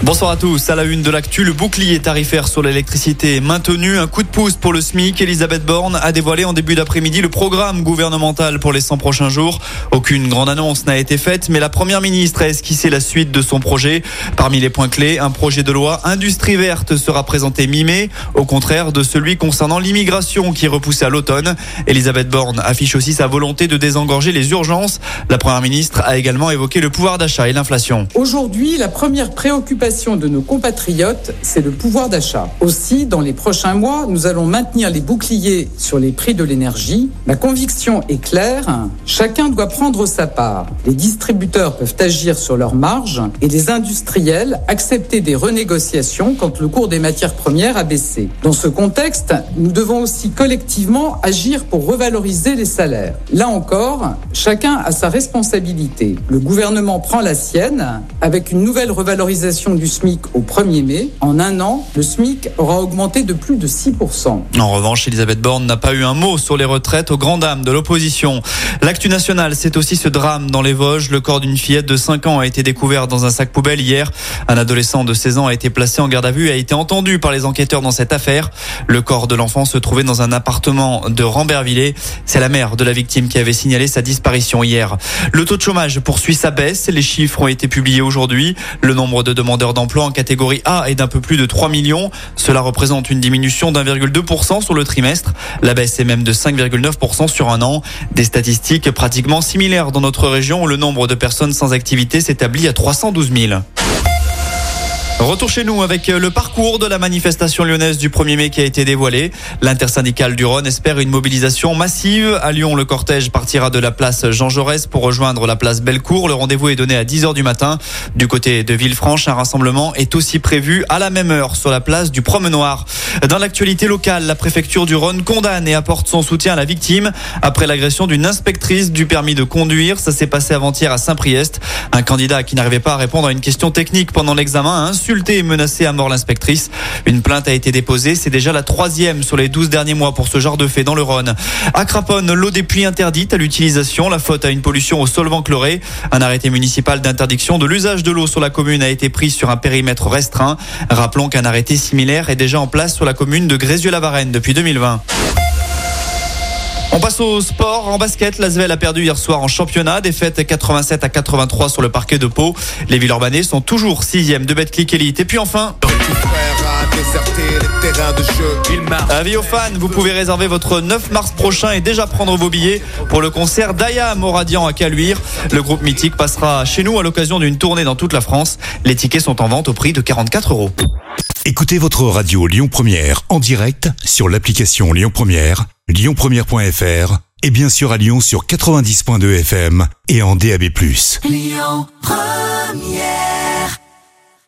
Bonsoir à tous. À la une de l'actu, le bouclier tarifaire sur l'électricité est maintenu. Un coup de pouce pour le SMIC. Elisabeth Borne a dévoilé en début d'après-midi le programme gouvernemental pour les 100 prochains jours. Aucune grande annonce n'a été faite, mais la première ministre a esquissé la suite de son projet. Parmi les points clés, un projet de loi industrie verte sera présenté mi-mai, au contraire de celui concernant l'immigration qui est repoussé à l'automne. Elisabeth Borne affiche aussi sa volonté de désengorger les urgences. La première ministre a également évoqué le pouvoir d'achat et l'inflation. Aujourd'hui, la première préoccupation de nos compatriotes, c'est le pouvoir d'achat. Aussi, dans les prochains mois, nous allons maintenir les boucliers sur les prix de l'énergie. Ma conviction est claire, chacun doit prendre sa part. Les distributeurs peuvent agir sur leurs marges et les industriels accepter des renégociations quand le cours des matières premières a baissé. Dans ce contexte, nous devons aussi collectivement agir pour revaloriser les salaires. Là encore, chacun a sa responsabilité. Le gouvernement prend la sienne avec une nouvelle revalorisation du SMIC au 1er mai. En un an, le SMIC aura augmenté de plus de 6%. En revanche, Elisabeth Borne n'a pas eu un mot sur les retraites aux grandes dames de l'opposition. L'actu nationale, c'est aussi ce drame dans les Vosges. Le corps d'une fillette de 5 ans a été découvert dans un sac poubelle hier. Un adolescent de 16 ans a été placé en garde à vue et a été entendu par les enquêteurs dans cette affaire. Le corps de l'enfant se trouvait dans un appartement de Rambervillers. C'est la mère de la victime qui avait signalé sa disparition hier. Le taux de chômage poursuit sa baisse. Les chiffres ont été publiés aujourd'hui. Le nombre de demandeurs d'emploi en catégorie A est d'un peu plus de 3 millions. Cela représente une diminution d'1,2% sur le trimestre. La baisse est même de 5,9% sur un an. Des statistiques pratiquement similaires dans notre région où le nombre de personnes sans activité s'établit à 312 000. Retour chez nous avec le parcours de la manifestation lyonnaise du 1er mai qui a été dévoilé. L'intersyndicale du Rhône espère une mobilisation massive. À Lyon, le cortège partira de la place Jean Jaurès pour rejoindre la place Bellecour. Le rendez-vous est donné à 10h du matin. Du côté de Villefranche, un rassemblement est aussi prévu à la même heure sur la place du Promenoir. Dans l'actualité locale, la préfecture du Rhône condamne et apporte son soutien à la victime après l'agression d'une inspectrice du permis de conduire. Ça s'est passé avant-hier à Saint-Priest. Un candidat qui n'arrivait pas à répondre à une question technique pendant l'examen a insulté et menacé à mort l'inspectrice. Une plainte a été déposée. C'est déjà la troisième sur les 12 derniers mois pour ce genre de fait dans le Rhône. À Craponne, l'eau des pluies interdite à l'utilisation. La faute à une pollution au solvant chloré. Un arrêté municipal d'interdiction de l'usage de l'eau sur la commune a été pris sur un périmètre restreint. Rappelons qu'un arrêté similaire est déjà en place sur la commune de Grézieux-la-Varenne depuis 2020. On passe au sport. En basket, l'Asvel a perdu hier soir en championnat. Défaite 87 à 83 sur le parquet de Pau. Les Villeurbanais sont toujours sixième de Betclic Elite. Et puis enfin... Avis aux fans, vous pouvez réserver votre 9 mars prochain et déjà prendre vos billets pour le concert d'Ayam au Radiant à Caluire. Le groupe mythique passera chez nous à l'occasion d'une tournée dans toute la France. Les tickets sont en vente au prix de 44 euros. Écoutez votre radio Lyon Première en direct sur l'application Lyon Première, lyonpremière.fr et bien sûr à Lyon sur 90.2 FM et en DAB+. Lyon Première